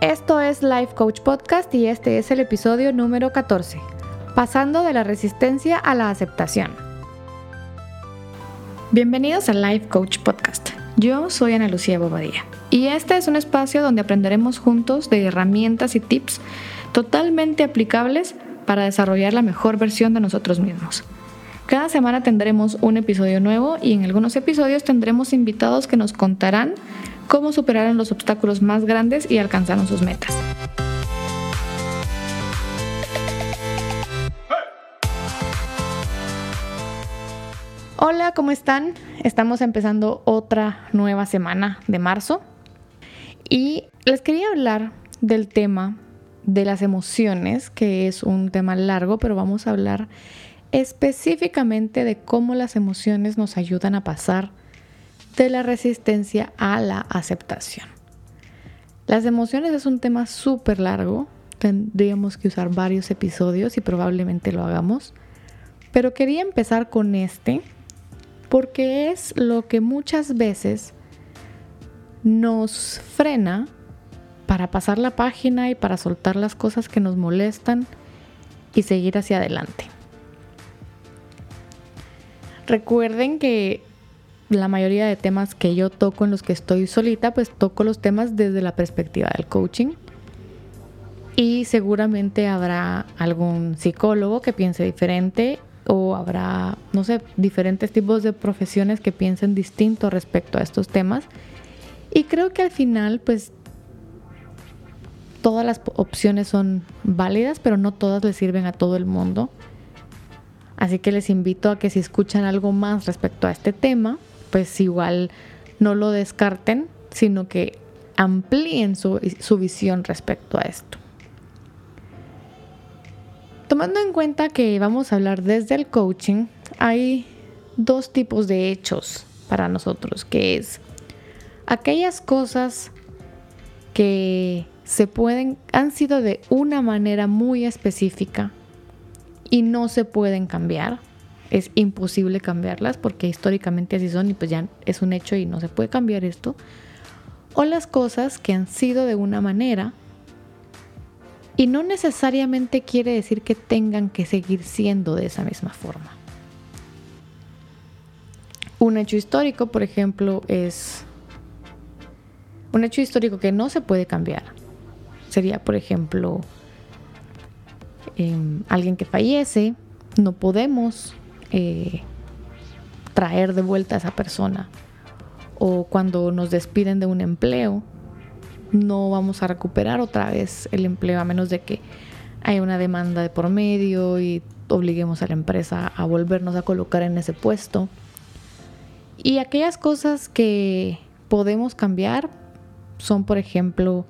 Esto es Life Coach Podcast y este es el episodio número 14, pasando de la resistencia a la aceptación. Bienvenidos a Life Coach Podcast. Yo soy Ana Lucía Bobadilla y este es un espacio donde aprenderemos juntos de herramientas y tips totalmente aplicables para desarrollar la mejor versión de nosotros mismos. Cada semana tendremos un episodio nuevo y en algunos episodios tendremos invitados que nos contarán cómo superaron los obstáculos más grandes y alcanzaron sus metas. Hola, ¿cómo están? Estamos empezando otra nueva semana de marzo y les quería hablar del tema de las emociones, que es un tema largo, pero vamos a hablar específicamente de cómo las emociones nos ayudan a pasar de la resistencia a la aceptación. Las emociones es un tema súper largo, tendríamos que usar varios episodios y probablemente lo hagamos, pero quería empezar con este porque es lo que muchas veces nos frena para pasar la página y para soltar las cosas que nos molestan y seguir hacia adelante. Recuerden que la mayoría de temas que yo toco en los que estoy solita, pues toco los temas desde la perspectiva del coaching. Y seguramente habrá algún psicólogo que piense diferente o habrá, no sé, diferentes tipos de profesiones que piensen distinto respecto a estos temas. Y creo que al final, pues, todas las opciones son válidas, pero no todas le sirven a todo el mundo. Así que les invito a que si escuchan algo más respecto a este tema, pues igual no lo descarten, sino que amplíen su, visión respecto a esto. Tomando en cuenta que vamos a hablar desde el coaching, hay dos tipos de hechos para nosotros, que es aquellas cosas que se pueden, han sido de una manera muy específica y no se pueden cambiar es imposible cambiarlas porque históricamente así son y pues ya es un hecho y no se puede cambiar esto. O las cosas que han sido de una manera y no necesariamente quiere decir que tengan que seguir siendo de esa misma forma. Un hecho histórico, por ejemplo, es un hecho histórico que no se puede cambiar. Sería, por ejemplo, em, alguien que fallece, no podemos eh, traer de vuelta a esa persona. O cuando nos despiden de un empleo, no vamos a recuperar otra vez el empleo a menos de que haya una demanda de por medio y obliguemos a la empresa a volvernos a colocar en ese puesto. Y aquellas cosas que podemos cambiar son, por ejemplo,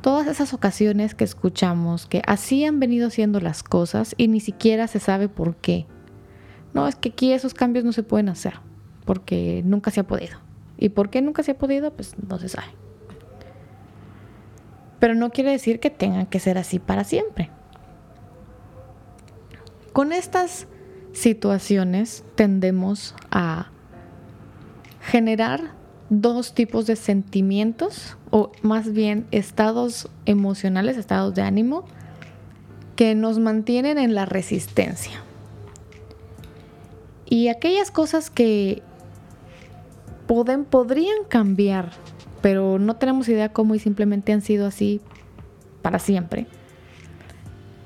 todas esas ocasiones que escuchamos que así han venido siendo las cosas y ni siquiera se sabe por qué no, es que aquí esos cambios no se pueden hacer, porque nunca se ha podido. ¿Y por qué nunca se ha podido? Pues no se sabe. Pero no quiere decir que tengan que ser así para siempre. Con estas situaciones tendemos a generar dos tipos de sentimientos o más bien estados emocionales, estados de ánimo que nos mantienen en la resistencia. Y aquellas cosas que pueden, podrían cambiar, pero no tenemos idea cómo y simplemente han sido así para siempre.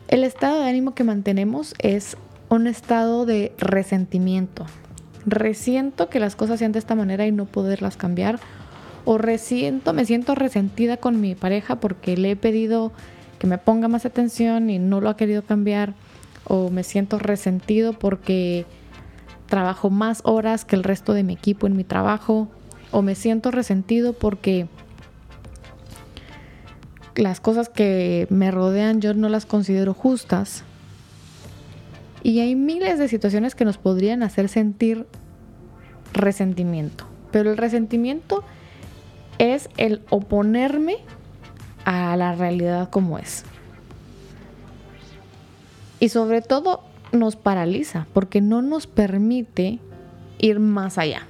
El estado de ánimo que mantenemos es un estado de resentimiento. Resiento que las cosas sean de esta manera y no poderlas cambiar. O resiento, me siento resentida con mi pareja porque le he pedido que me ponga más atención y no lo ha querido cambiar. O me siento resentido porque trabajo más horas que el resto de mi equipo en mi trabajo o me siento resentido porque las cosas que me rodean yo no las considero justas. Y hay miles de situaciones que nos podrían hacer sentir resentimiento. Pero el resentimiento es el oponerme a la realidad como es. Y sobre todo nos paraliza porque no nos permite ir más allá.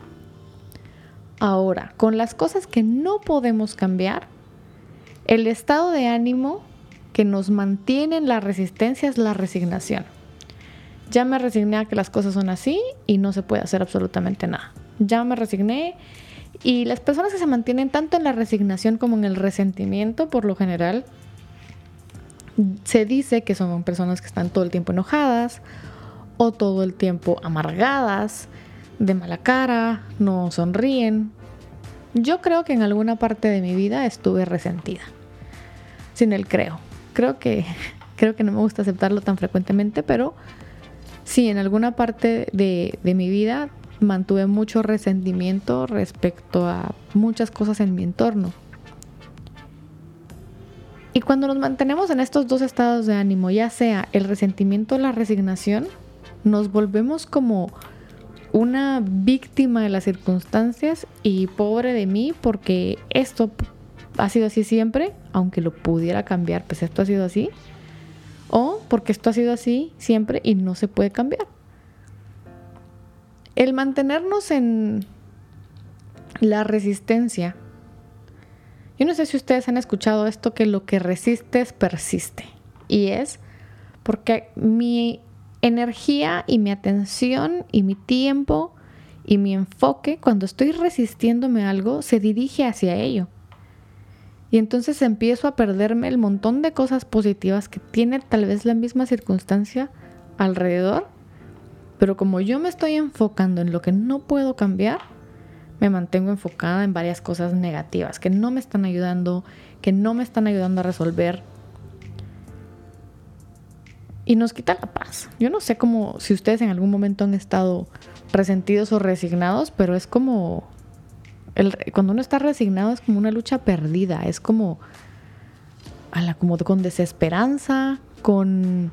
Ahora, con las cosas que no podemos cambiar, El estado de ánimo que nos mantiene en la resistencia es la resignación. Ya me resigné a que las cosas son así y no se puede hacer absolutamente nada. Ya me resigné y las personas que se mantienen tanto en la resignación como en el resentimiento, por lo general, se dice que son personas que están todo el tiempo enojadas o todo el tiempo amargadas, de mala cara, no sonríen. Yo creo que en alguna parte de mi vida estuve resentida. Sin el creo. Creo que creo que no me gusta aceptarlo tan frecuentemente, pero sí, en alguna parte de, de mi vida mantuve mucho resentimiento respecto a muchas cosas en mi entorno. Y cuando nos mantenemos en estos dos estados de ánimo, ya sea el resentimiento o la resignación, nos volvemos como una víctima de las circunstancias y pobre de mí porque esto ha sido así siempre, aunque lo pudiera cambiar, pues esto ha sido así. O porque esto ha sido así siempre y no se puede cambiar. El mantenernos en la resistencia. Yo no sé si ustedes han escuchado esto que lo que resistes persiste. Y es porque mi energía y mi atención y mi tiempo y mi enfoque cuando estoy resistiéndome algo se dirige hacia ello. Y entonces empiezo a perderme el montón de cosas positivas que tiene tal vez la misma circunstancia alrededor pero como yo me estoy enfocando en lo que no puedo cambiar, me mantengo enfocada en varias cosas negativas que no me están ayudando, que no me están ayudando a resolver. Y nos quita la paz. Yo no sé cómo, si ustedes en algún momento han estado resentidos o resignados, pero es como, cuando uno está resignado es como una lucha perdida, es como, a como con desesperanza, con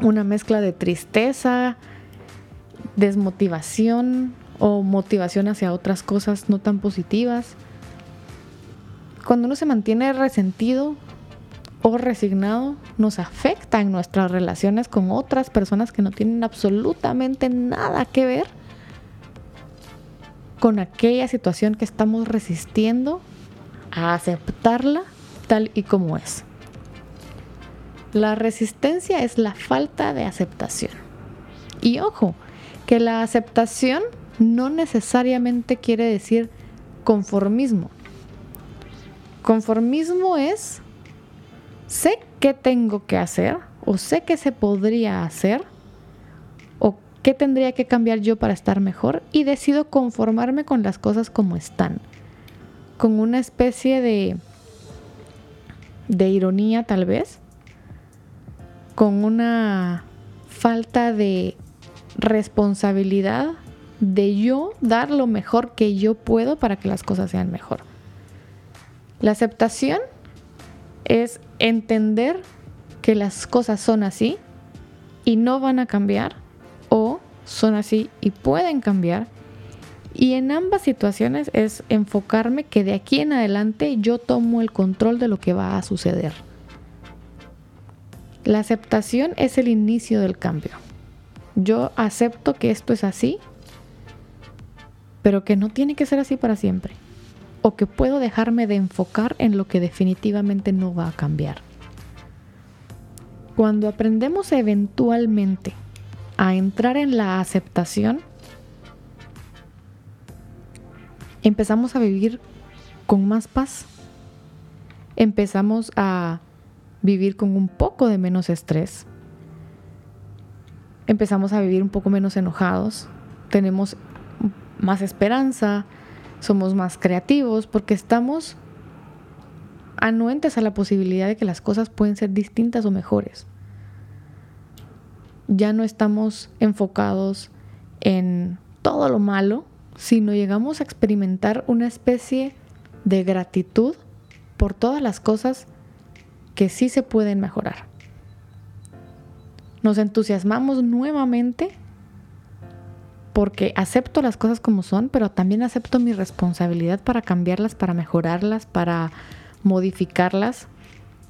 una mezcla de tristeza, desmotivación o motivación hacia otras cosas no tan positivas. Cuando uno se mantiene resentido o resignado, nos afecta en nuestras relaciones con otras personas que no tienen absolutamente nada que ver con aquella situación que estamos resistiendo a aceptarla tal y como es. La resistencia es la falta de aceptación. Y ojo, que la aceptación no necesariamente quiere decir conformismo. Conformismo es, sé qué tengo que hacer o sé qué se podría hacer o qué tendría que cambiar yo para estar mejor y decido conformarme con las cosas como están. Con una especie de, de ironía tal vez, con una falta de responsabilidad de yo dar lo mejor que yo puedo para que las cosas sean mejor. La aceptación es entender que las cosas son así y no van a cambiar o son así y pueden cambiar. Y en ambas situaciones es enfocarme que de aquí en adelante yo tomo el control de lo que va a suceder. La aceptación es el inicio del cambio. Yo acepto que esto es así, pero que no tiene que ser así para siempre. O que puedo dejarme de enfocar en lo que definitivamente no va a cambiar. Cuando aprendemos eventualmente a entrar en la aceptación, empezamos a vivir con más paz. Empezamos a vivir con un poco de menos estrés. Empezamos a vivir un poco menos enojados, tenemos más esperanza, somos más creativos porque estamos anuentes a la posibilidad de que las cosas pueden ser distintas o mejores. Ya no estamos enfocados en todo lo malo, sino llegamos a experimentar una especie de gratitud por todas las cosas que sí se pueden mejorar. Nos entusiasmamos nuevamente porque acepto las cosas como son, pero también acepto mi responsabilidad para cambiarlas, para mejorarlas, para modificarlas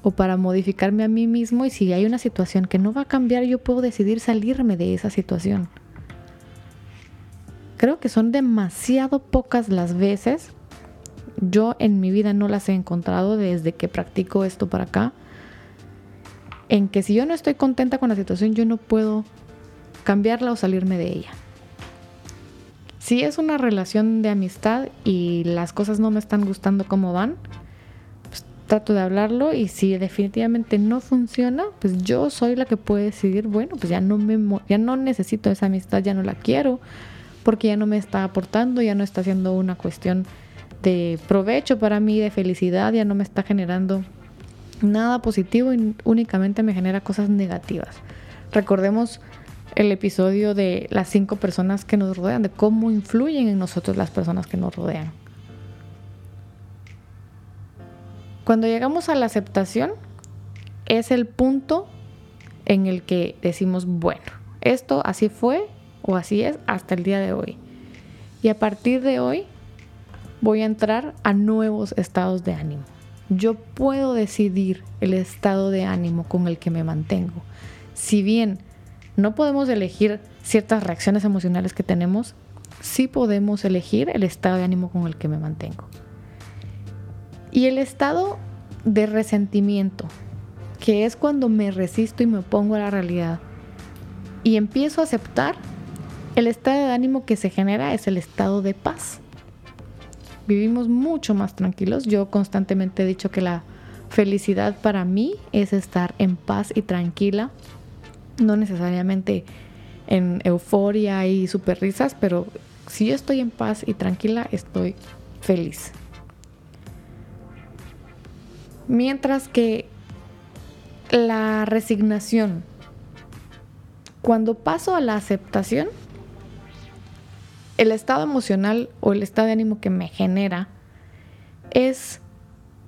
o para modificarme a mí mismo y si hay una situación que no va a cambiar, yo puedo decidir salirme de esa situación. Creo que son demasiado pocas las veces Yo en mi vida no las he encontrado desde que practico esto para acá. En que si yo no estoy contenta con la situación, yo no puedo cambiarla o salirme de ella. Si es una relación de amistad y las cosas no me están gustando como van, pues trato de hablarlo y si definitivamente no funciona, pues yo soy la que puede decidir, bueno, pues ya no me ya no necesito esa amistad, ya no la quiero porque ya no me está aportando, ya no está haciendo una cuestión de provecho para mí, de felicidad, ya no me está generando nada positivo y únicamente me genera cosas negativas. Recordemos el episodio de las cinco personas que nos rodean, de cómo influyen en nosotros las personas que nos rodean. Cuando llegamos a la aceptación, es el punto en el que decimos, bueno, esto así fue o así es hasta el día de hoy. Y a partir de hoy voy a entrar a nuevos estados de ánimo. Yo puedo decidir el estado de ánimo con el que me mantengo. Si bien no podemos elegir ciertas reacciones emocionales que tenemos, sí podemos elegir el estado de ánimo con el que me mantengo. Y el estado de resentimiento, que es cuando me resisto y me opongo a la realidad y empiezo a aceptar, el estado de ánimo que se genera es el estado de paz. Vivimos mucho más tranquilos. Yo constantemente he dicho que la felicidad para mí es estar en paz y tranquila no necesariamente en euforia y super risas, pero si yo estoy en paz y tranquila, estoy feliz. Mientras que la resignación, cuando paso a la aceptación, el estado emocional o el estado de ánimo que me genera es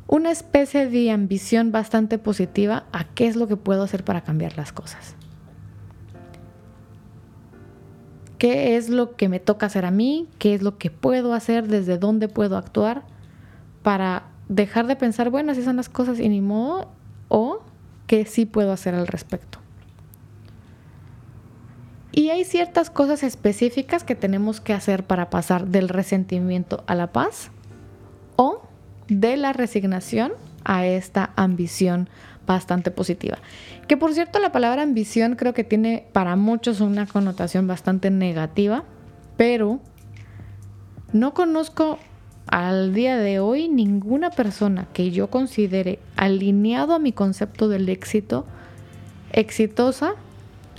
una especie de ambición bastante positiva a qué es lo que puedo hacer para cambiar las cosas. Qué es lo que me toca hacer a mí, qué es lo que puedo hacer, desde dónde puedo actuar para dejar de pensar, bueno, así son las cosas y ni modo, o qué sí puedo hacer al respecto. Y hay ciertas cosas específicas que tenemos que hacer para pasar del resentimiento a la paz o de la resignación a esta ambición bastante positiva. Que por cierto la palabra ambición creo que tiene para muchos una connotación bastante negativa, pero no conozco al día de hoy ninguna persona que yo considere alineado a mi concepto del éxito, exitosa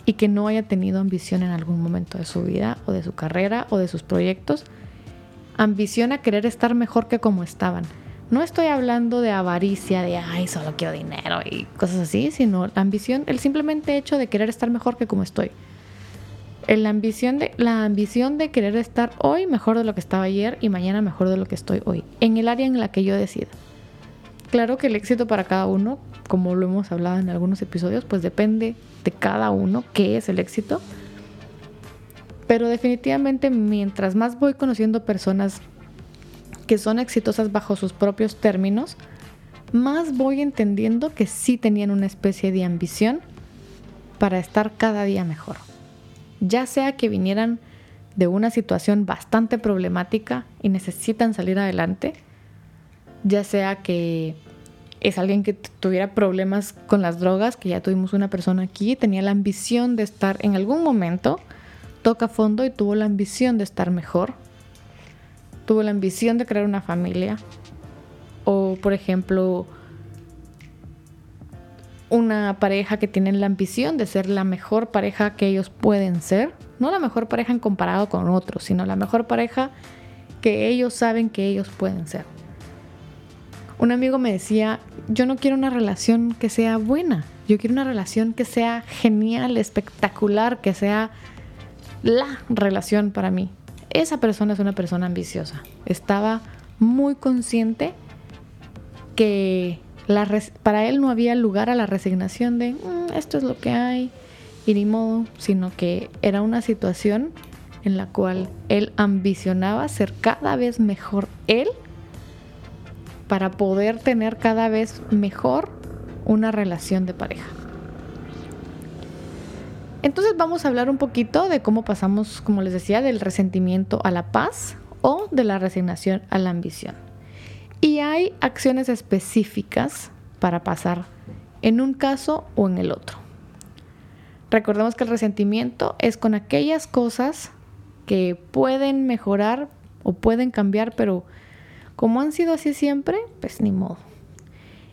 y que no haya tenido ambición en algún momento de su vida o de su carrera o de sus proyectos. Ambición a querer estar mejor que como estaban no estoy hablando de avaricia, de ay, solo quiero dinero y cosas así, sino la ambición, el simplemente hecho de querer estar mejor que como estoy. La ambición, de, la ambición de querer estar hoy mejor de lo que estaba ayer y mañana mejor de lo que estoy hoy, en el área en la que yo decida. Claro que el éxito para cada uno, como lo hemos hablado en algunos episodios, pues depende de cada uno qué es el éxito. Pero definitivamente mientras más voy conociendo personas que son exitosas bajo sus propios términos, más voy entendiendo que sí tenían una especie de ambición para estar cada día mejor. Ya sea que vinieran de una situación bastante problemática y necesitan salir adelante, ya sea que es alguien que tuviera problemas con las drogas, que ya tuvimos una persona aquí, tenía la ambición de estar en algún momento, toca fondo y tuvo la ambición de estar mejor, tuvo la ambición de crear una familia. O, por ejemplo, una pareja que tiene la ambición de ser la mejor pareja que ellos pueden ser. No la mejor pareja en comparado con otros, sino la mejor pareja que ellos saben que ellos pueden ser. Un amigo me decía, yo no quiero una relación que sea buena, yo quiero una relación que sea genial, espectacular, que sea la relación para mí esa persona es una persona ambiciosa. Estaba muy consciente que para él no había lugar a la resignación de mm, esto es lo que hay y ni modo, sino que era una situación en la cual él ambicionaba ser cada vez mejor él para poder tener cada vez mejor una relación de pareja. Entonces vamos a hablar un poquito de cómo pasamos, como les decía, del resentimiento a la paz o de la resignación a la ambición. Y hay acciones específicas para pasar en un caso o en el otro. Recordemos que el resentimiento es con aquellas cosas que pueden mejorar o pueden cambiar, pero como han sido así siempre, pues ni modo.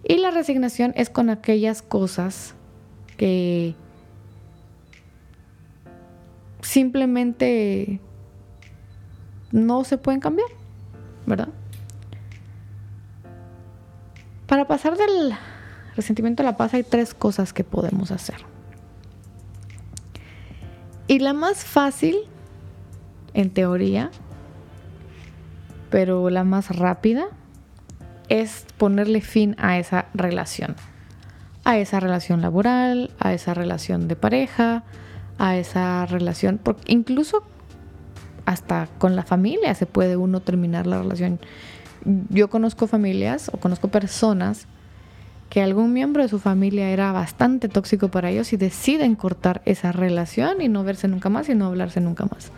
Y la resignación es con aquellas cosas que simplemente no se pueden cambiar, ¿verdad? Para pasar del resentimiento a la paz hay tres cosas que podemos hacer. Y la más fácil, en teoría, pero la más rápida, es ponerle fin a esa relación. A esa relación laboral, a esa relación de pareja, a esa relación, porque incluso hasta con la familia se puede uno terminar la relación. Yo conozco familias o conozco personas que algún miembro de su familia era bastante tóxico para ellos y deciden cortar esa relación y no verse nunca más y no hablarse nunca más.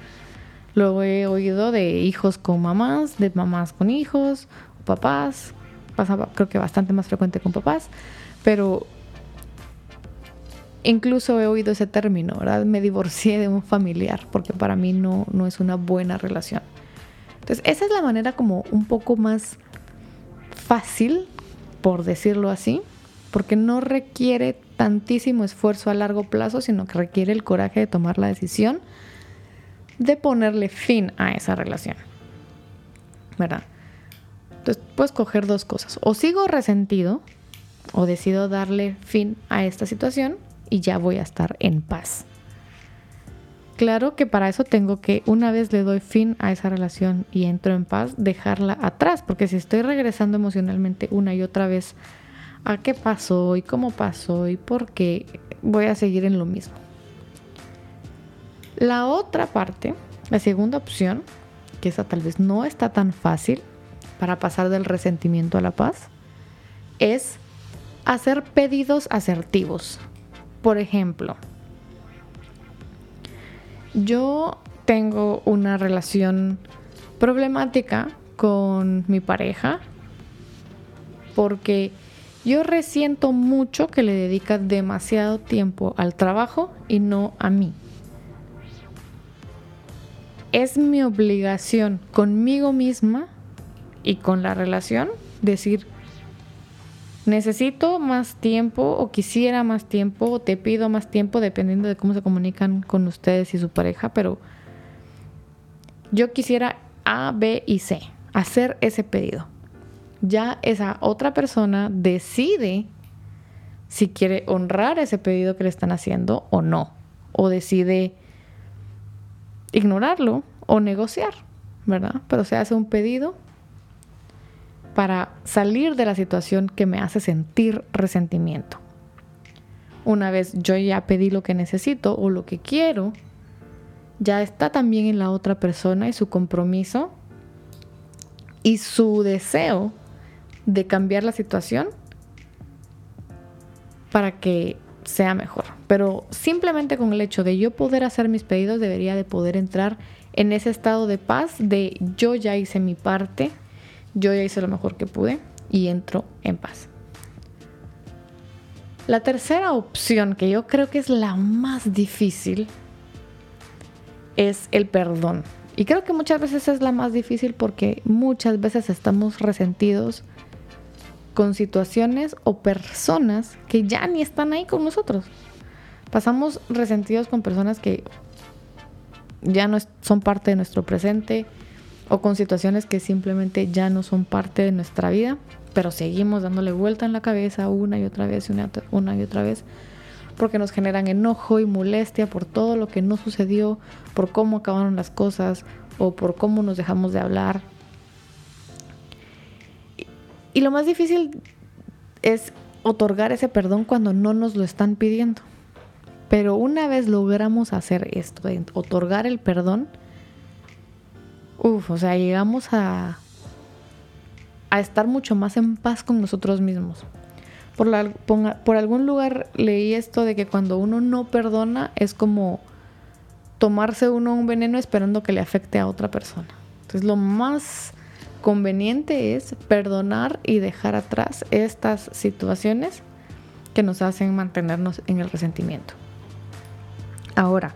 Luego he oído de hijos con mamás, de mamás con hijos, papás, pasaba creo que bastante más frecuente con papás, pero incluso he oído ese término, ¿verdad? Me divorcié de un familiar porque para mí no, no es una buena relación. Entonces, esa es la manera como un poco más fácil por decirlo así, porque no requiere tantísimo esfuerzo a largo plazo, sino que requiere el coraje de tomar la decisión de ponerle fin a esa relación. ¿Verdad? Entonces puedes coger dos cosas. O sigo resentido o decido darle fin a esta situación y ya voy a estar en paz. Claro que para eso tengo que, una vez le doy fin a esa relación y entro en paz, dejarla atrás, porque si estoy regresando emocionalmente una y otra vez a qué pasó y cómo pasó y por qué, voy a seguir en lo mismo. La otra parte, la segunda opción, que esa tal vez no está tan fácil para pasar del resentimiento a la paz, es hacer pedidos asertivos. Por ejemplo, yo tengo una relación problemática con mi pareja porque yo resiento mucho que le dedica demasiado tiempo al trabajo y no a mí. Es mi obligación conmigo misma y con la relación decir, necesito más tiempo o quisiera más tiempo o te pido más tiempo dependiendo de cómo se comunican con ustedes y su pareja, pero yo quisiera A, B y C, hacer ese pedido. Ya esa otra persona decide si quiere honrar ese pedido que le están haciendo o no, o decide ignorarlo o negociar, ¿verdad? Pero se hace un pedido para salir de la situación que me hace sentir resentimiento. Una vez yo ya pedí lo que necesito o lo que quiero, ya está también en la otra persona y su compromiso y su deseo de cambiar la situación para que sea mejor. Pero simplemente con el hecho de yo poder hacer mis pedidos debería de poder entrar en ese estado de paz de yo ya hice mi parte, yo ya hice lo mejor que pude y entro en paz. La tercera opción, que yo creo que es la más difícil, es el perdón. Y creo que muchas veces es la más difícil porque muchas veces estamos resentidos con situaciones o personas que ya ni están ahí con nosotros. Pasamos resentidos con personas que ya no son parte de nuestro presente, o con situaciones que simplemente ya no son parte de nuestra vida, pero seguimos dándole vuelta en la cabeza una y otra vez, una, y otra vez, porque nos generan enojo y molestia por todo lo que no sucedió, por cómo acabaron las cosas o por cómo nos dejamos de hablar. Y, lo más difícil es otorgar ese perdón cuando no nos lo están pidiendo. Pero una vez logramos hacer esto, otorgar el perdón, Uf, o sea, llegamos a, a estar mucho más en paz con nosotros mismos. Por, por algún lugar leí esto de que cuando uno no perdona es como tomarse uno un veneno esperando que le afecte a otra persona. Entonces lo más conveniente es perdonar y dejar atrás estas situaciones que nos hacen mantenernos en el resentimiento. Ahora,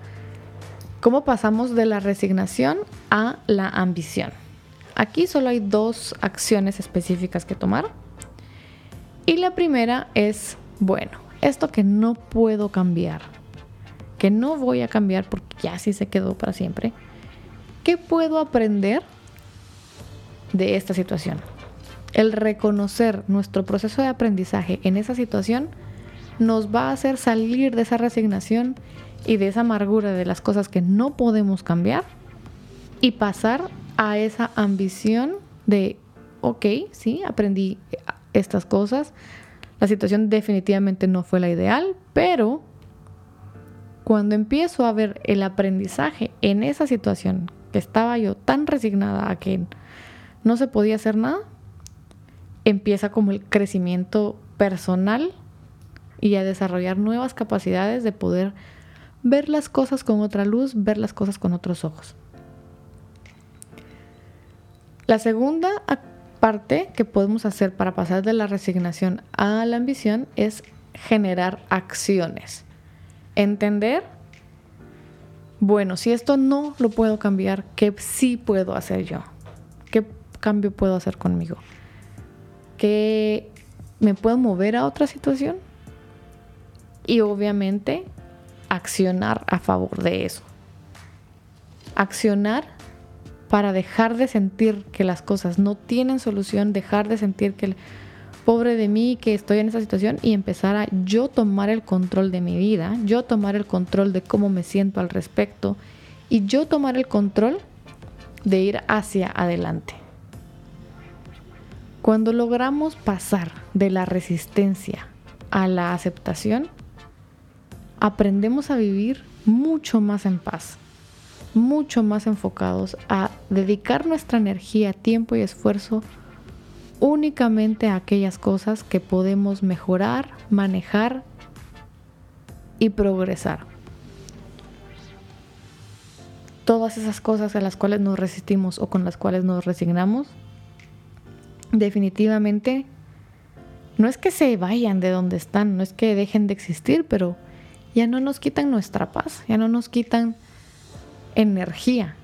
¿cómo pasamos de la resignación a la ambición? Aquí solo hay dos acciones específicas que tomar. Y la primera es, bueno, esto que no puedo cambiar, que no voy a cambiar porque ya sí se quedó para siempre, ¿qué puedo aprender de esta situación? El reconocer nuestro proceso de aprendizaje en esa situación nos va a hacer salir de esa resignación y de esa amargura de las cosas que no podemos cambiar y pasar a esa ambición de, ok, sí, aprendí estas cosas, la situación definitivamente no fue la ideal, pero cuando empiezo a ver el aprendizaje en esa situación que estaba yo tan resignada a que no se podía hacer nada, empieza como el crecimiento personal y a desarrollar nuevas capacidades de poder ver las cosas con otra luz, ver las cosas con otros ojos. La segunda parte que podemos hacer para pasar de la resignación a la ambición es generar acciones. Entender, bueno, si esto no lo puedo cambiar, ¿qué sí puedo hacer yo? ¿Qué cambio puedo hacer conmigo? ¿Qué me puedo mover a otra situación? Y obviamente accionar a favor de eso. Accionar para dejar de sentir que las cosas no tienen solución, dejar de sentir que el pobre de mí que estoy en esa situación y empezar a yo tomar el control de mi vida, yo tomar el control de cómo me siento al respecto y yo tomar el control de ir hacia adelante. Cuando logramos pasar de la resistencia a la aceptación, aprendemos a vivir mucho más en paz, mucho más enfocados a dedicar nuestra energía, tiempo y esfuerzo únicamente a aquellas cosas que podemos mejorar, manejar y progresar. Todas esas cosas a las cuales nos resistimos o con las cuales nos resignamos, definitivamente no es que se vayan de donde están, no es que dejen de existir, pero ya no nos quitan nuestra paz, ya no nos quitan energía.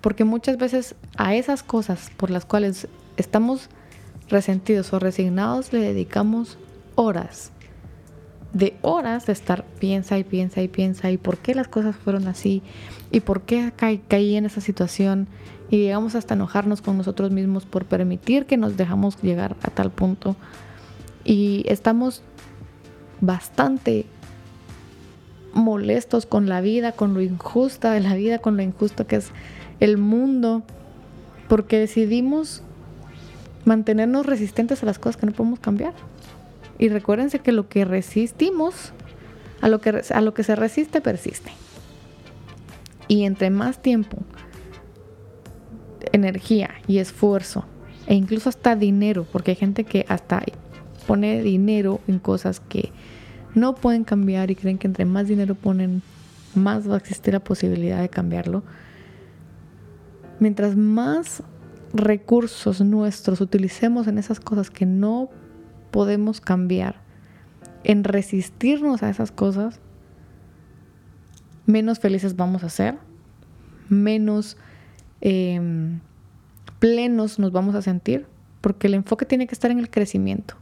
Porque muchas veces a esas cosas por las cuales estamos resentidos o resignados le dedicamos horas. De horas de estar piensa y piensa y piensa y por qué las cosas fueron así y por qué caí en esa situación y llegamos hasta enojarnos con nosotros mismos por permitir que nos dejamos llegar a tal punto y estamos bastante molestos con la vida, con lo injusta de la vida, con lo injusto que es el mundo, porque decidimos mantenernos resistentes a las cosas que no podemos cambiar. Y recuérdense que lo que resistimos, a lo que, a lo que se resiste, persiste. Y entre más tiempo, energía y esfuerzo, e incluso hasta dinero, porque hay gente que hasta pone dinero en cosas que no pueden cambiar y creen que entre más dinero ponen, más va a existir la posibilidad de cambiarlo. Mientras más recursos nuestros utilicemos en esas cosas que no podemos cambiar, en resistirnos a esas cosas, menos felices vamos a ser, menos em, plenos nos vamos a sentir, porque el enfoque tiene que estar en el crecimiento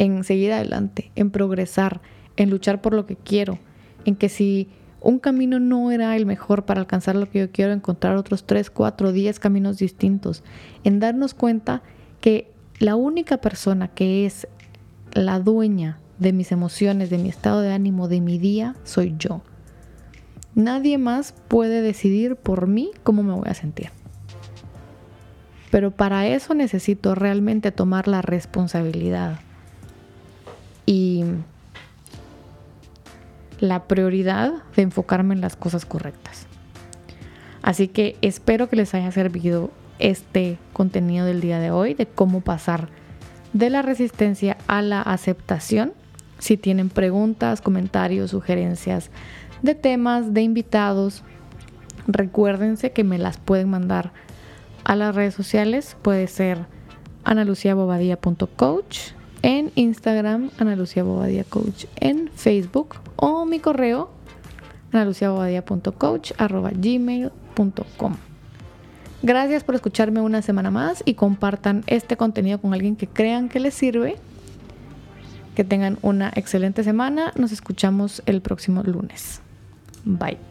en seguir adelante, en progresar, en luchar por lo que quiero, en que si un camino no era el mejor para alcanzar lo que yo quiero, encontrar otros 3, 4, 10 caminos distintos, en darnos cuenta que la única persona que es la dueña de mis emociones, de mi estado de ánimo, de mi día, soy yo. Nadie más puede decidir por mí cómo me voy a sentir. Pero para eso necesito realmente tomar la responsabilidad y la prioridad de enfocarme en las cosas correctas. Así que espero que les haya servido este contenido del día de hoy de cómo pasar de la resistencia a la aceptación. Si tienen preguntas, comentarios, sugerencias de temas, de invitados, recuérdense que me las pueden mandar a las redes sociales puede ser analuciabobadía.coach en Instagram, analuciabobadía.coach en Facebook o mi correo analuciabobadía.coach.gmail.com Gracias por escucharme una semana más y compartan este contenido con alguien que crean que les sirve. Que tengan una excelente semana. Nos escuchamos el próximo lunes. Bye.